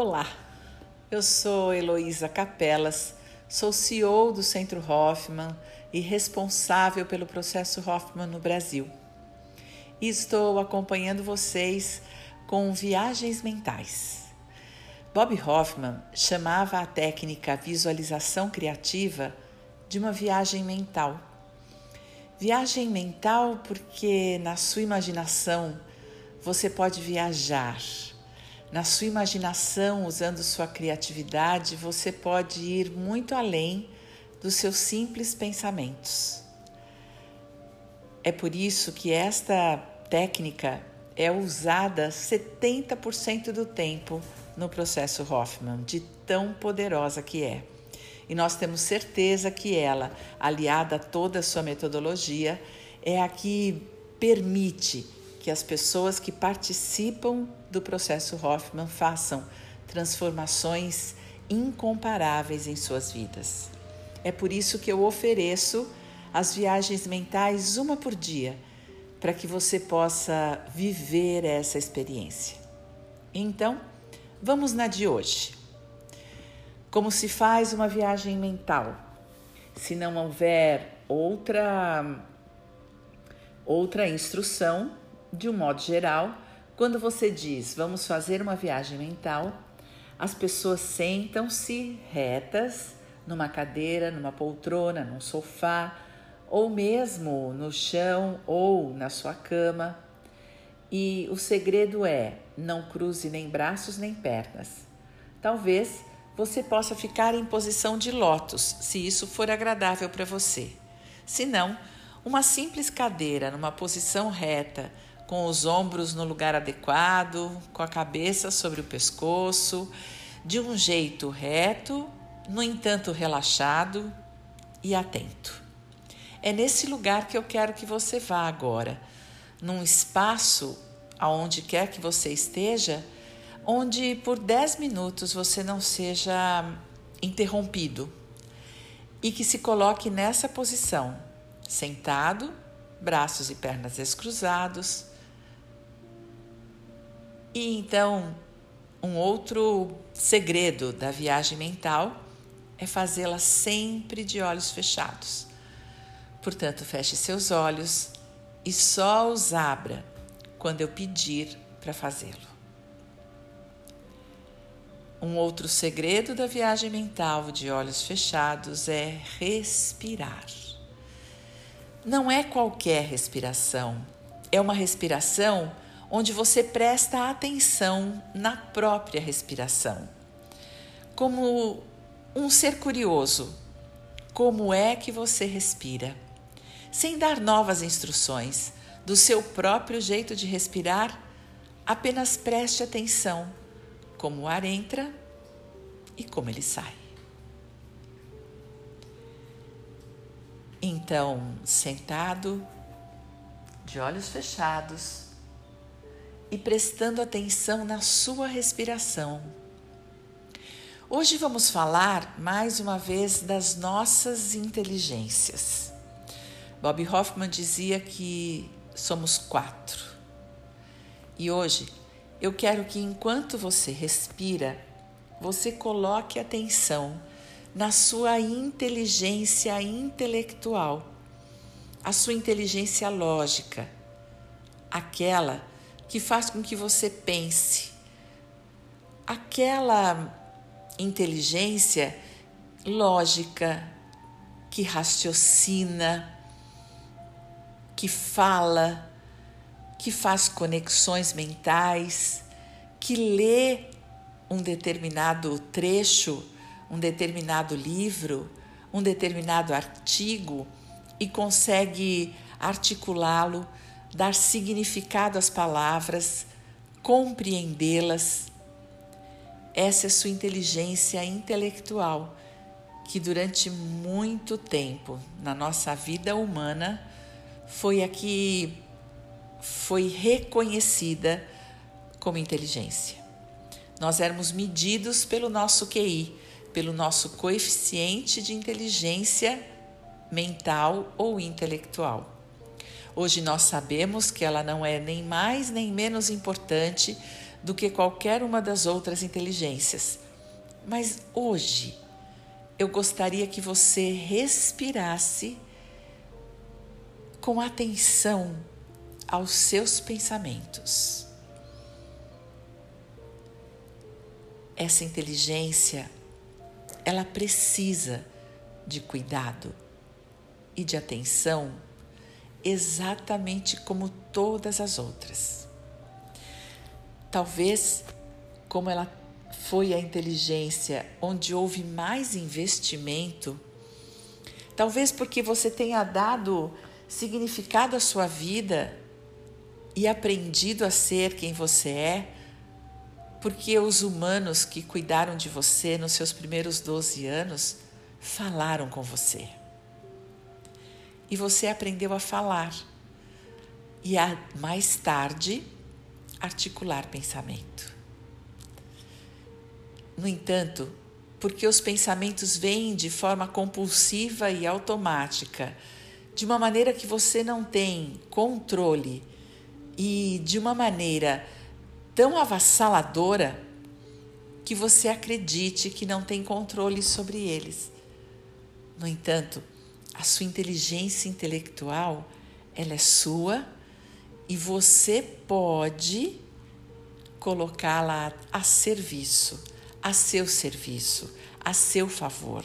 Olá, eu sou Heloísa Capelas, sou CEO do Centro Hoffman e responsável pelo processo Hoffman no Brasil. E estou acompanhando vocês com viagens mentais. Bob Hoffman chamava a técnica visualização criativa de uma viagem mental. Viagem mental porque na sua imaginação você pode viajar. Na sua imaginação, usando sua criatividade, você pode ir muito além dos seus simples pensamentos. É por isso que esta técnica é usada 70% do tempo no processo Hoffman, de tão poderosa que é. E nós temos certeza que ela, aliada a toda a sua metodologia, é a que permite que as pessoas que participam do processo Hoffman façam transformações incomparáveis em suas vidas. É por isso que eu ofereço as viagens mentais uma por dia, para que você possa viver essa experiência. Então, vamos na de hoje. Como se faz uma viagem mental? Se não houver outra outra instrução, de um modo geral, quando você diz vamos fazer uma viagem mental, as pessoas sentam-se retas numa cadeira, numa poltrona, num sofá, ou mesmo no chão ou na sua cama. E o segredo é não cruze nem braços nem pernas. Talvez você possa ficar em posição de lótus, se isso for agradável para você. Se não, uma simples cadeira numa posição reta, com os ombros no lugar adequado, com a cabeça sobre o pescoço, de um jeito reto, no entanto relaxado e atento. É nesse lugar que eu quero que você vá agora, num espaço aonde quer que você esteja, onde por 10 minutos você não seja interrompido e que se coloque nessa posição, sentado, braços e pernas descruzados, e então, um outro segredo da viagem mental é fazê-la sempre de olhos fechados. Portanto, feche seus olhos e só os abra quando eu pedir para fazê-lo. Um outro segredo da viagem mental de olhos fechados é respirar. Não é qualquer respiração, é uma respiração onde você presta atenção na própria respiração. Como um ser curioso, como é que você respira? Sem dar novas instruções do seu próprio jeito de respirar, apenas preste atenção como o ar entra e como ele sai. Então, sentado, de olhos fechados, e prestando atenção na sua respiração. Hoje vamos falar mais uma vez das nossas inteligências. Bob Hoffman dizia que somos quatro. E hoje eu quero que enquanto você respira, você coloque atenção na sua inteligência intelectual, a sua inteligência lógica, aquela que faz com que você pense. Aquela inteligência lógica que raciocina, que fala, que faz conexões mentais, que lê um determinado trecho, um determinado livro, um determinado artigo e consegue articulá-lo dar significado às palavras, compreendê-las. Essa é sua inteligência intelectual, que durante muito tempo na nossa vida humana foi a que foi reconhecida como inteligência. Nós éramos medidos pelo nosso QI, pelo nosso coeficiente de inteligência mental ou Hoje nós sabemos que ela não é nem mais nem menos importante do que qualquer uma das outras inteligências. Mas hoje eu gostaria que você respirasse com atenção aos seus pensamentos. Essa inteligência, ela precisa de cuidado e de atenção exatamente como todas as outras. Talvez, como ela foi a inteligência onde houve mais investimento, talvez porque você tenha dado significado à sua vida e aprendido a ser quem você é, porque os humanos que cuidaram de você nos seus primeiros 12 anos falaram com você. E você aprendeu a falar e a mais tarde articular pensamento. No entanto, porque os pensamentos vêm de forma compulsiva e automática, de uma maneira que você não tem controle e de uma maneira tão avassaladora que você acredite que não tem controle sobre eles. No entanto, a sua inteligência intelectual, ela é sua e você pode colocá-la a serviço a seu serviço, a seu favor.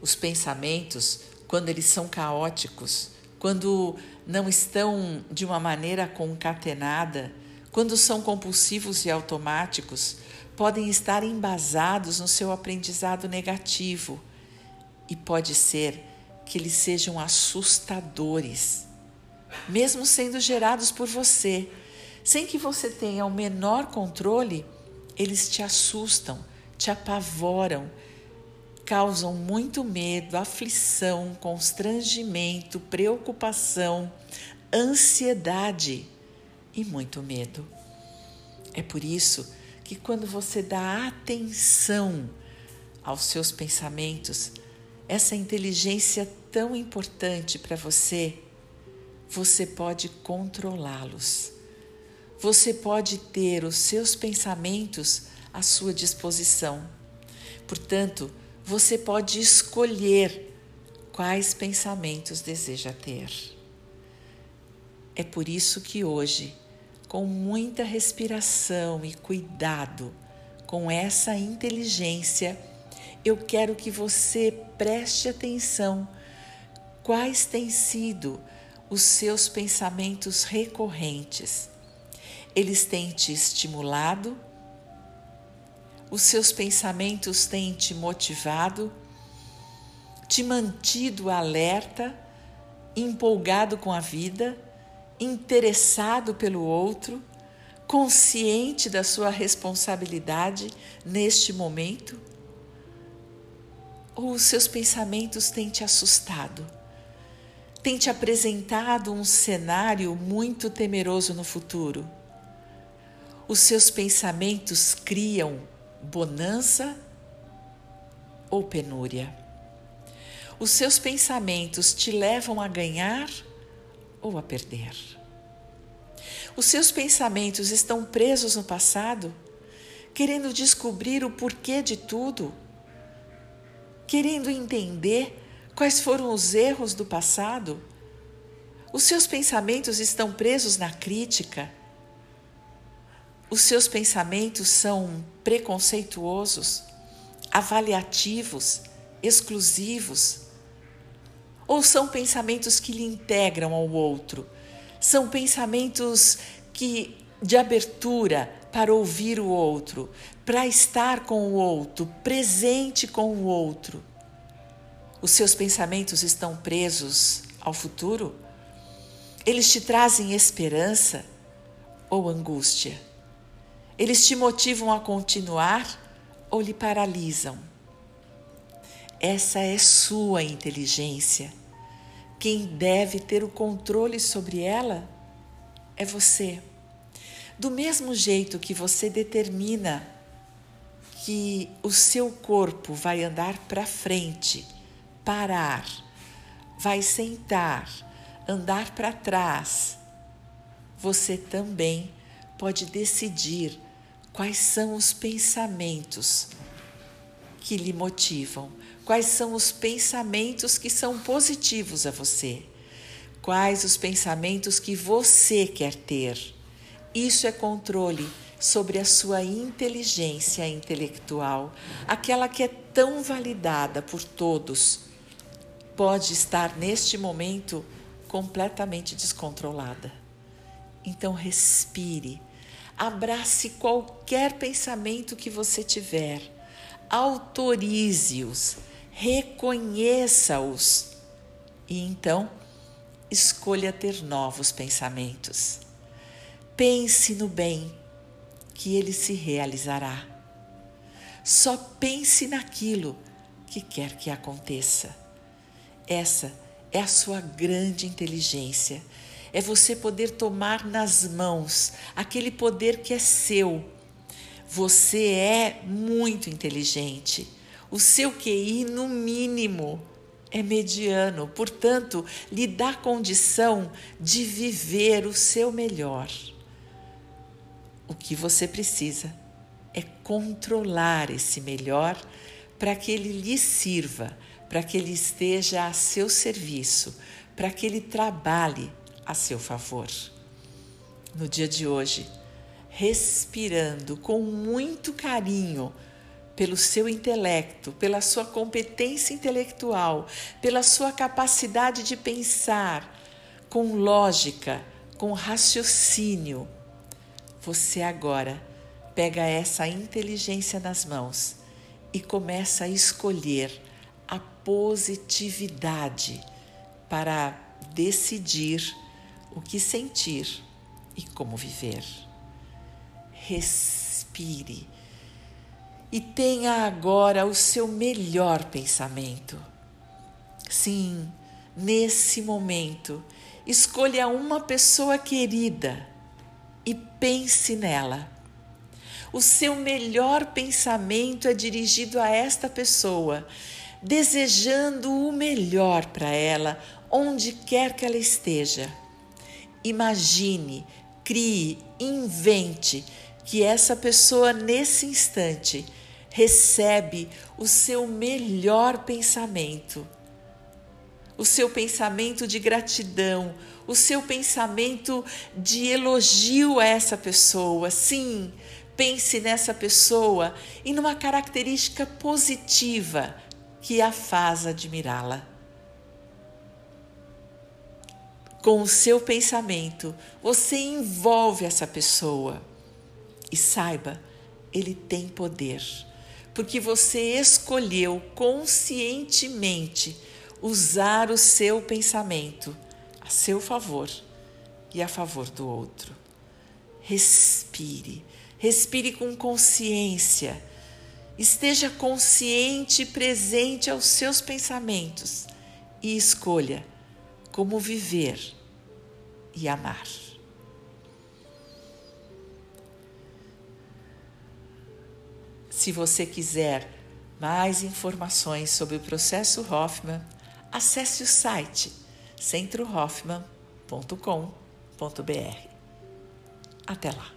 Os pensamentos, quando eles são caóticos, quando não estão de uma maneira concatenada, quando são compulsivos e automáticos, podem estar embasados no seu aprendizado negativo e pode ser que eles sejam assustadores, mesmo sendo gerados por você, sem que você tenha o menor controle eles te assustam, te apavoram, causam muito medo, aflição, constrangimento, preocupação, ansiedade e muito medo. É por isso que quando você dá atenção aos seus pensamentos, essa inteligência tão importante para você, você pode controlá-los você pode ter os seus pensamentos à sua disposição. Portanto, você pode escolher quais pensamentos deseja ter. É por isso que hoje, com muita respiração e cuidado, com essa inteligência, eu quero que você preste atenção quais têm sido os seus pensamentos recorrentes. Eles têm te estimulado, os seus pensamentos têm te motivado, te mantido alerta, empolgado com a vida, interessado pelo outro, consciente da sua responsabilidade neste momento? Ou os seus pensamentos têm te assustado? Têm te apresentado um cenário muito temeroso no futuro? Os seus pensamentos criam bonança ou penúria? Os seus pensamentos te levam a ganhar ou a perder? Os seus pensamentos estão presos no passado, querendo descobrir o porquê de tudo, querendo entender quais foram os erros do passado? Os seus pensamentos estão presos na crítica, os seus pensamentos são preconceituosos, avaliativos, exclusivos? Ou são pensamentos que lhe integram ao outro? São pensamentos que de abertura para ouvir o outro, para estar com o outro, presente com o outro. Os seus pensamentos estão presos ao futuro? Eles te trazem esperança ou angústia? Eles te motivam a continuar ou lhe paralisam? Essa é sua inteligência. Quem deve ter o controle sobre ela é você. Do mesmo jeito que você determina que o seu corpo vai andar para frente, parar, vai sentar, andar para trás, você também pode decidir quais são os pensamentos que lhe motivam, quais são os pensamentos que são positivos a você, quais os pensamentos que você quer ter. Isso é controle sobre a sua inteligência intelectual, aquela que é tão validada por todos, pode estar neste momento completamente descontrolada. Então respire, abrace qualquer pensamento que você tiver, autorize-os, reconheça-os. E então escolha ter novos pensamentos. Pense no bem que ele se realizará. Só pense naquilo que quer que aconteça. Essa é a sua grande inteligência. É você poder tomar nas mãos aquele poder que é seu. Você é muito inteligente. O seu QI, no mínimo, é mediano, portanto, lhe dá condição de viver o seu melhor. O que você precisa é controlar esse melhor para que ele lhe sirva, para que ele esteja a seu serviço, para que ele trabalhe a seu favor. No dia de hoje, respirando com muito carinho pelo seu intelecto, pela sua competência intelectual, pela sua capacidade de pensar com lógica, com raciocínio, você agora pega essa inteligência nas mãos e começa a escolher a positividade para decidir o que sentir e como viver. Respire e tenha agora o seu melhor pensamento. Sim, nesse momento, escolha uma pessoa querida e pense nela. O seu melhor pensamento é dirigido a esta pessoa, desejando o melhor para ela, onde quer que ela esteja. Imagine, crie, invente que essa pessoa, nesse instante, recebe o seu melhor pensamento o seu pensamento de gratidão, o seu pensamento de elogio a essa pessoa. Sim, pense nessa pessoa e numa característica positiva que a faz admirá-la. Com o seu pensamento, você envolve essa pessoa e saiba, ele tem poder, porque você escolheu conscientemente usar o seu pensamento a seu favor e a favor do outro. Respire, respire com consciência. Esteja consciente e presente aos seus pensamentos e escolha como viver e amar. Se você quiser mais informações sobre o processo Hoffman, acesse o site centrohoffman.com.br. Até lá!